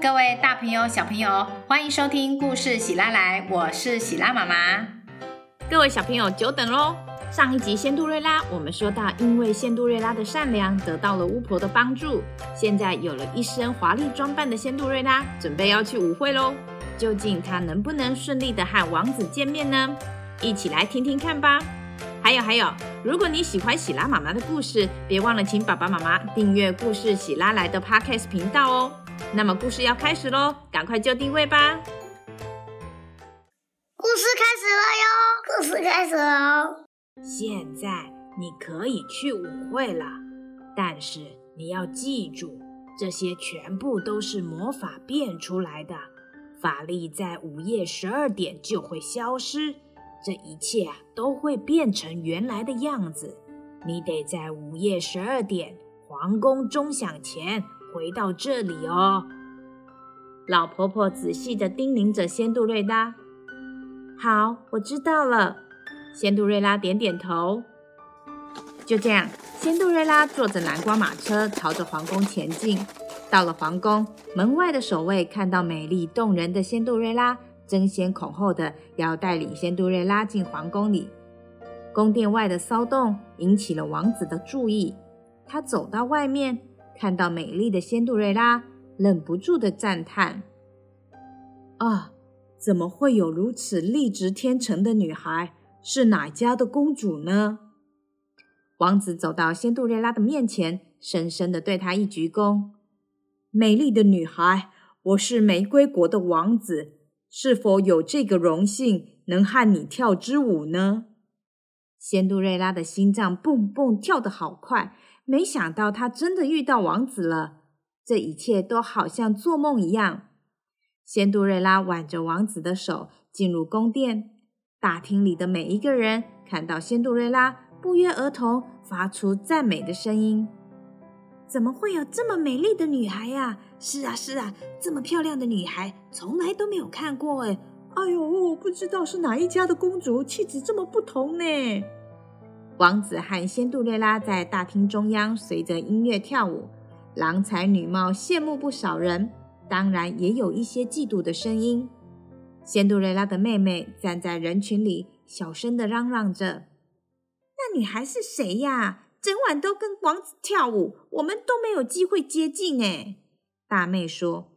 各位大朋友、小朋友，欢迎收听故事喜拉来，我是喜拉妈妈。各位小朋友，久等喽！上一集仙杜瑞拉，我们说到，因为仙杜瑞拉的善良，得到了巫婆的帮助，现在有了一身华丽装扮的仙杜瑞拉，准备要去舞会喽。究竟她能不能顺利的和王子见面呢？一起来听听看吧。还有还有，如果你喜欢喜拉妈妈的故事，别忘了请爸爸妈妈订阅故事喜拉来的 Podcast 频道哦。那么故事要开始喽，赶快就定位吧。故事开始了哟！故事开始了。现在你可以去舞会了，但是你要记住，这些全部都是魔法变出来的，法力在午夜十二点就会消失，这一切啊都会变成原来的样子。你得在午夜十二点皇宫钟响前回到这里哦。老婆婆仔细的叮咛着仙杜瑞拉。好，我知道了。仙杜瑞拉点点头，就这样，仙杜瑞拉坐着南瓜马车朝着皇宫前进。到了皇宫门外的守卫看到美丽动人的仙杜瑞拉，争先恐后的要带领仙杜瑞拉进皇宫里。宫殿外的骚动引起了王子的注意，他走到外面，看到美丽的仙杜瑞拉，忍不住的赞叹：“啊，怎么会有如此丽质天成的女孩？”是哪家的公主呢？王子走到仙杜瑞拉的面前，深深的对她一鞠躬：“美丽的女孩，我是玫瑰国的王子，是否有这个荣幸能和你跳支舞呢？”仙杜瑞拉的心脏蹦蹦跳得好快，没想到她真的遇到王子了。这一切都好像做梦一样。仙杜瑞拉挽着王子的手进入宫殿。大厅里的每一个人看到仙杜瑞拉，不约而同发出赞美的声音。怎么会有这么美丽的女孩呀？是啊，是啊，这么漂亮的女孩从来都没有看过哎！哎呦，不知道是哪一家的公主，气质这么不同呢。王子和仙杜瑞拉在大厅中央随着音乐跳舞，郎才女貌，羡慕不少人，当然也有一些嫉妒的声音。仙杜瑞拉的妹妹站在人群里，小声的嚷嚷着：“那女孩是谁呀？整晚都跟王子跳舞，我们都没有机会接近。”哎，大妹说：“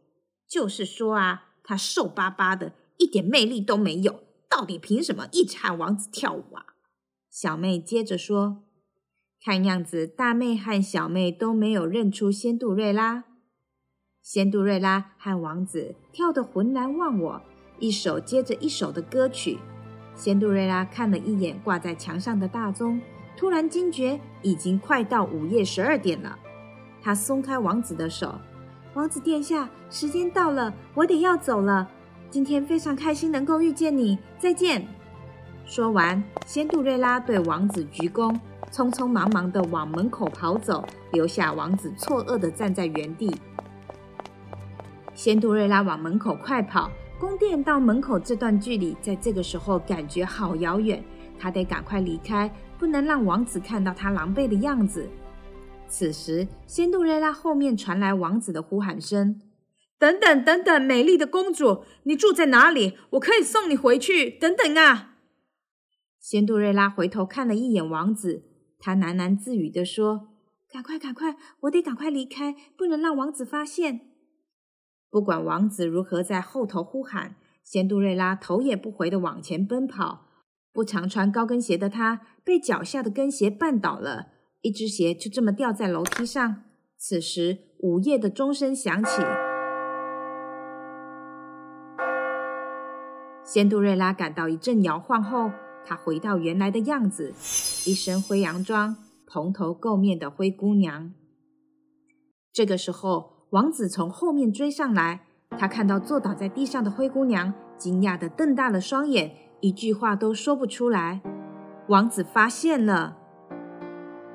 就是说啊，她瘦巴巴的，一点魅力都没有，到底凭什么一直和王子跳舞啊？”小妹接着说：“看样子，大妹和小妹都没有认出仙杜瑞拉。仙杜瑞拉和王子跳得浑然忘我。”一首接着一首的歌曲，仙杜瑞拉看了一眼挂在墙上的大钟，突然惊觉已经快到午夜十二点了。她松开王子的手：“王子殿下，时间到了，我得要走了。今天非常开心能够遇见你，再见。”说完，仙杜瑞拉对王子鞠躬，匆匆忙忙地往门口跑走，留下王子错愕地站在原地。仙杜瑞拉往门口快跑。宫殿到门口这段距离，在这个时候感觉好遥远。她得赶快离开，不能让王子看到她狼狈的样子。此时，仙杜瑞拉后面传来王子的呼喊声：“等等，等等，美丽的公主，你住在哪里？我可以送你回去。等等啊！”仙杜瑞拉回头看了一眼王子，他喃喃自语地说：“赶快，赶快，我得赶快离开，不能让王子发现。”不管王子如何在后头呼喊，仙杜瑞拉头也不回的往前奔跑。不常穿高跟鞋的她被脚下的跟鞋绊倒了，一只鞋就这么掉在楼梯上。此时，午夜的钟声响起，仙杜瑞拉感到一阵摇晃后，她回到原来的样子，一身灰洋装，蓬头垢面的灰姑娘。这个时候。王子从后面追上来，他看到坐倒在地上的灰姑娘，惊讶的瞪大了双眼，一句话都说不出来。王子发现了，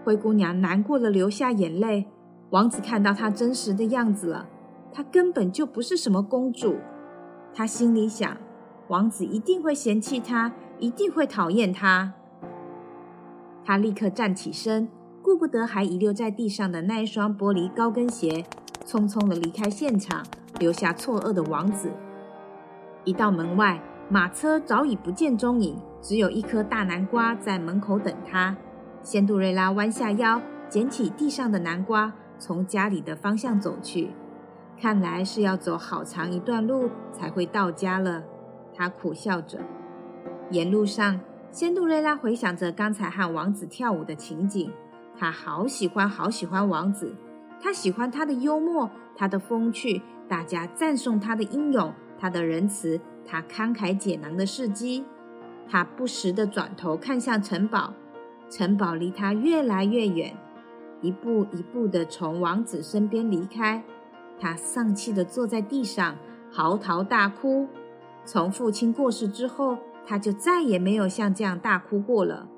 灰姑娘难过的流下眼泪。王子看到她真实的样子了，她根本就不是什么公主。他心里想，王子一定会嫌弃她，一定会讨厌他。他立刻站起身，顾不得还遗留在地上的那一双玻璃高跟鞋。匆匆的离开现场，留下错愕的王子。一到门外，马车早已不见踪影，只有一颗大南瓜在门口等他。仙杜瑞拉弯下腰，捡起地上的南瓜，从家里的方向走去。看来是要走好长一段路才会到家了。他苦笑着。沿路上，仙杜瑞拉回想着刚才和王子跳舞的情景，她好喜欢，好喜欢王子。她喜欢他的幽默，他的风趣，大家赞颂他的英勇，他的仁慈，他慷慨解囊的事迹。他不时地转头看向城堡，城堡离他越来越远，一步一步地从王子身边离开。他丧气地坐在地上，嚎啕大哭。从父亲过世之后，他就再也没有像这样大哭过了。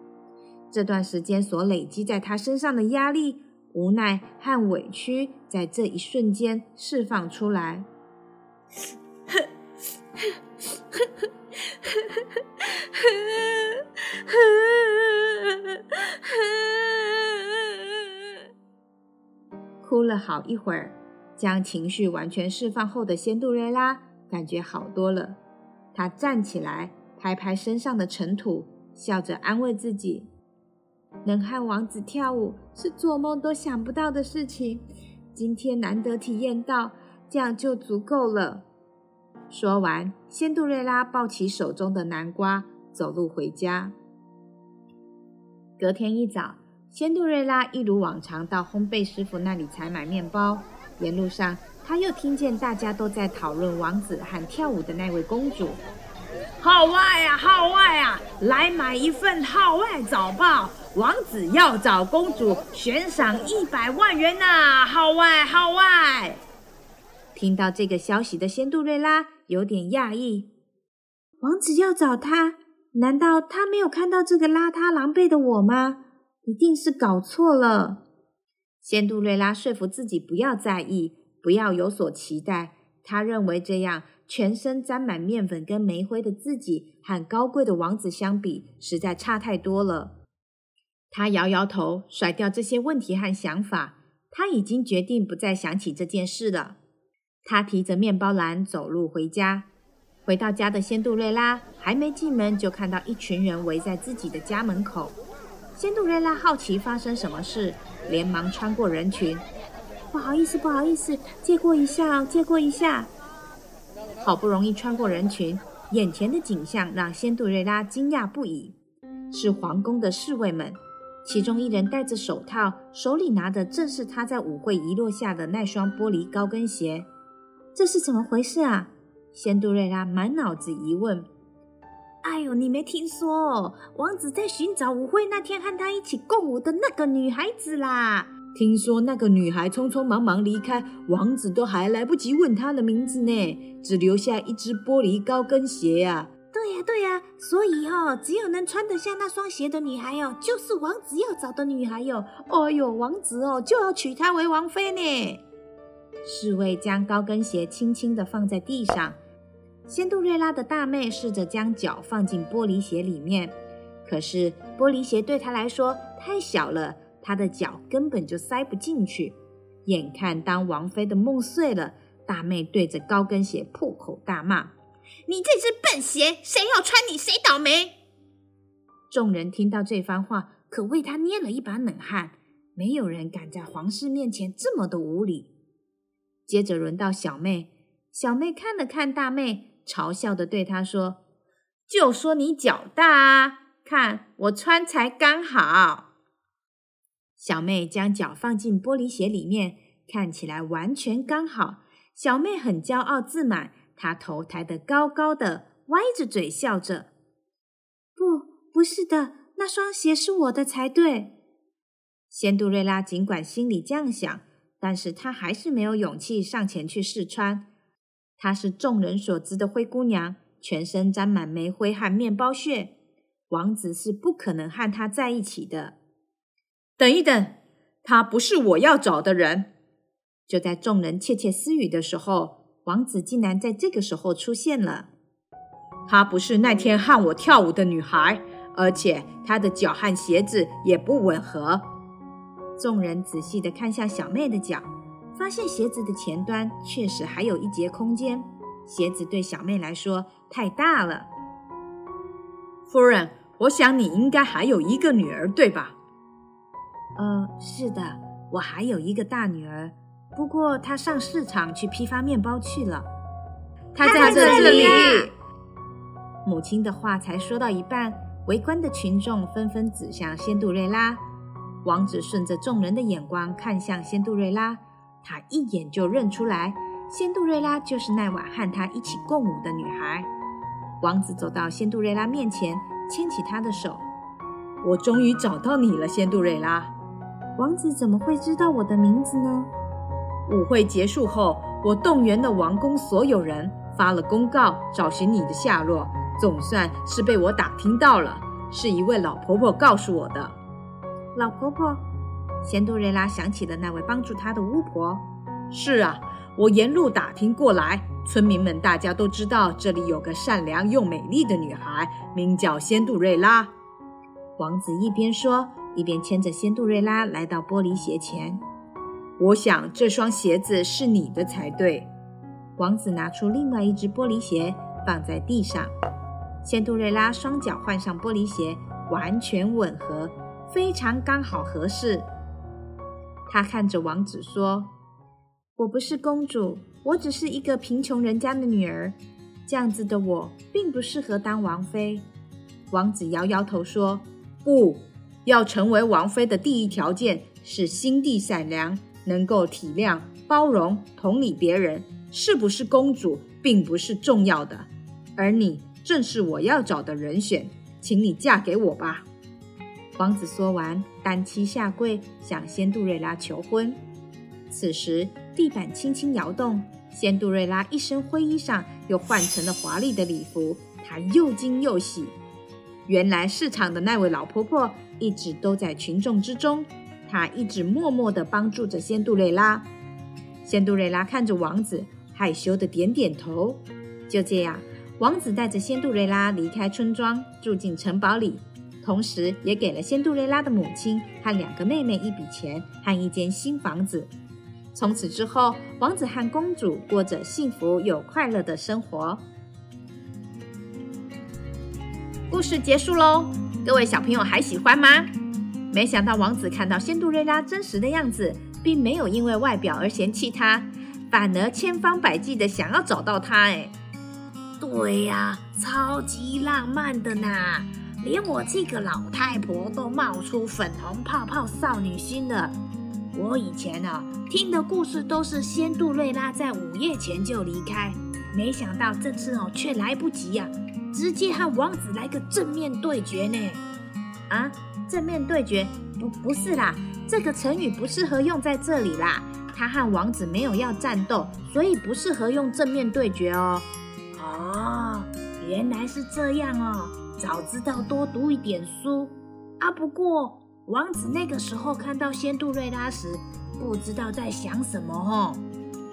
这段时间所累积在他身上的压力、无奈和委屈，在这一瞬间释放出来。哭了好一会儿，将情绪完全释放后的仙杜瑞拉感觉好多了。他站起来，拍拍身上的尘土，笑着安慰自己：“能和王子跳舞是做梦都想不到的事情，今天难得体验到，这样就足够了。”说完，仙杜瑞拉抱起手中的南瓜，走路回家。隔天一早，仙杜瑞拉一如往常到烘焙师傅那里采买面包。沿路上，他又听见大家都在讨论王子和跳舞的那位公主。号外啊，号外啊！来买一份号外早报，王子要找公主，悬赏一百万元呐！号外，号外！听到这个消息的仙杜瑞拉有点讶异：王子要找他？难道他没有看到这个邋遢狼狈的我吗？一定是搞错了。仙杜瑞拉说服自己不要在意，不要有所期待。他认为这样全身沾满面粉跟煤灰的自己，和高贵的王子相比，实在差太多了。他摇摇头，甩掉这些问题和想法。他已经决定不再想起这件事了。他提着面包篮走路回家。回到家的仙杜瑞拉还没进门，就看到一群人围在自己的家门口。仙杜瑞拉好奇发生什么事，连忙穿过人群。不好意思，不好意思，借过一下，借过一下。好不容易穿过人群，眼前的景象让仙杜瑞拉惊讶不已。是皇宫的侍卫们，其中一人戴着手套，手里拿的正是他在舞会遗落下的那双玻璃高跟鞋。这是怎么回事啊？仙杜瑞拉满脑子疑问。哎呦，你没听说，王子在寻找舞会那天和他一起共舞的那个女孩子啦。听说那个女孩匆匆忙忙离开，王子都还来不及问她的名字呢，只留下一只玻璃高跟鞋呀。对呀，对呀，所以哦，只有能穿得下那双鞋的女孩哦，就是王子要找的女孩哟。哎呦，王子哦就要娶她为王妃呢。侍卫将高跟鞋轻轻地放在地上。仙杜瑞拉的大妹试着将脚放进玻璃鞋里面，可是玻璃鞋对她来说太小了，她的脚根本就塞不进去。眼看当王妃的梦碎了，大妹对着高跟鞋破口大骂：“你这只笨鞋，谁要穿你谁倒霉！”众人听到这番话，可为她捏了一把冷汗。没有人敢在皇室面前这么的无礼。接着轮到小妹，小妹看了看大妹。嘲笑的对她说：“就说你脚大啊，看我穿才刚好。”小妹将脚放进玻璃鞋里面，看起来完全刚好。小妹很骄傲自满，她头抬得高高的，歪着嘴笑着：“不，不是的，那双鞋是我的才对。”仙杜瑞拉尽管心里这样想，但是她还是没有勇气上前去试穿。她是众人所知的灰姑娘，全身沾满煤灰和面包屑。王子是不可能和她在一起的。等一等，他不是我要找的人。就在众人窃窃私语的时候，王子竟然在这个时候出现了。她不是那天和我跳舞的女孩，而且她的脚和鞋子也不吻合。众人仔细的看向小妹的脚。发现鞋子的前端确实还有一节空间，鞋子对小妹来说太大了。夫人，我想你应该还有一个女儿，对吧？呃，是的，我还有一个大女儿，不过她上市场去批发面包去了。她在这里。母亲的话才说到一半，围观的群众纷纷指向仙杜瑞拉。王子顺着众人的眼光看向仙杜瑞拉，他一眼就认出来，仙杜瑞拉就是那晚和他一起共舞的女孩。王子走到仙杜瑞拉面前，牵起她的手：“我终于找到你了，仙杜瑞拉。”王子怎么会知道我的名字呢？舞会结束后，我动员了王宫所有人，发了公告，找寻你的下落。总算是被我打听到了，是一位老婆婆告诉我的。老婆婆，仙杜瑞拉想起了那位帮助她的巫婆。是啊，我沿路打听过来，村民们大家都知道这里有个善良又美丽的女孩，名叫仙杜瑞拉。王子一边说，一边牵着仙杜瑞拉来到玻璃鞋前。我想这双鞋子是你的才对。王子拿出另外一只玻璃鞋，放在地上。仙杜瑞拉双脚换上玻璃鞋，完全吻合。非常刚好合适。他看着王子说：“我不是公主，我只是一个贫穷人家的女儿。这样子的我，并不适合当王妃。”王子摇摇头说：“不要成为王妃的第一条件是心地善良，能够体谅、包容、同理别人。是不是公主，并不是重要的。而你正是我要找的人选，请你嫁给我吧。”王子说完，单膝下跪，向仙杜瑞拉求婚。此时，地板轻轻摇动，仙杜瑞拉一身灰衣裳又换成了华丽的礼服，她又惊又喜。原来市场的那位老婆婆一直都在群众之中，她一直默默地帮助着仙杜瑞拉。仙杜瑞拉看着王子，害羞的点点头。就这样，王子带着仙杜瑞拉离开村庄，住进城堡里。同时，也给了仙杜瑞拉的母亲和两个妹妹一笔钱和一间新房子。从此之后，王子和公主过着幸福又快乐的生活。故事结束喽，各位小朋友还喜欢吗？没想到王子看到仙杜瑞拉真实的样子，并没有因为外表而嫌弃她，反而千方百计的想要找到她。哎，对呀，超级浪漫的呢。连我这个老太婆都冒出粉红泡泡少女心了。我以前啊听的故事都是仙杜瑞拉在午夜前就离开，没想到这次哦却来不及呀，直接和王子来个正面对决呢。啊，正面对决？不，不是啦，这个成语不适合用在这里啦。他和王子没有要战斗，所以不适合用正面对决哦。哦，原来是这样哦。早知道多读一点书啊！不过王子那个时候看到仙杜瑞拉时，不知道在想什么哦。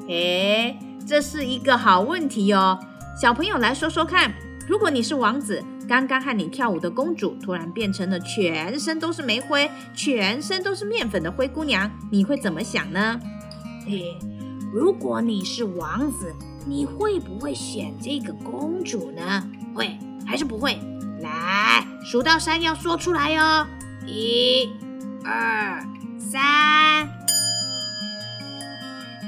诶，这是一个好问题哦。小朋友来说说看，如果你是王子，刚刚和你跳舞的公主突然变成了全身都是煤灰、全身都是面粉的灰姑娘，你会怎么想呢？嘿，如果你是王子，你会不会选这个公主呢？会还是不会？来，数到三要说出来哦！一、二、三。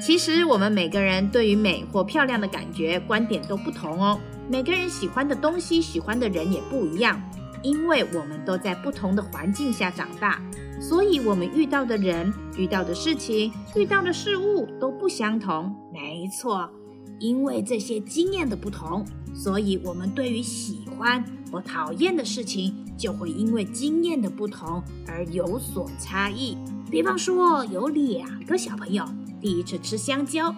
其实我们每个人对于美或漂亮的感觉观点都不同哦，每个人喜欢的东西、喜欢的人也不一样，因为我们都在不同的环境下长大，所以我们遇到的人、遇到的事情、遇到的事物都不相同。没错，因为这些经验的不同。所以，我们对于喜欢或讨厌的事情，就会因为经验的不同而有所差异。比方说，有两个小朋友第一次吃香蕉，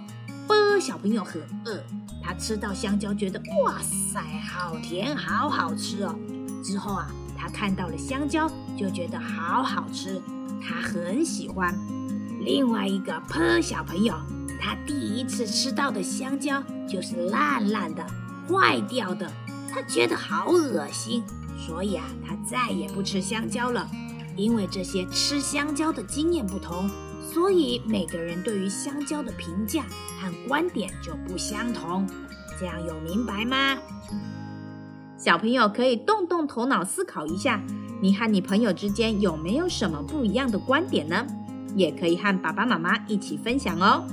波小朋友很饿，他吃到香蕉觉得哇塞，好甜，好好吃哦。之后啊，他看到了香蕉就觉得好好吃，他很喜欢。另外一个波小朋友，他第一次吃到的香蕉就是烂烂的。坏掉的，他觉得好恶心，所以啊，他再也不吃香蕉了。因为这些吃香蕉的经验不同，所以每个人对于香蕉的评价和观点就不相同。这样有明白吗？小朋友可以动动头脑思考一下，你和你朋友之间有没有什么不一样的观点呢？也可以和爸爸妈妈一起分享哦。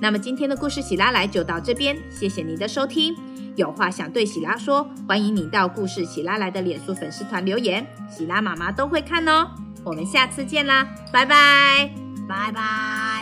那么今天的故事喜拉来就到这边，谢谢你的收听。有话想对喜拉说，欢迎你到故事喜拉来的脸书粉丝团留言，喜拉妈妈都会看哦。我们下次见啦，拜拜，拜拜。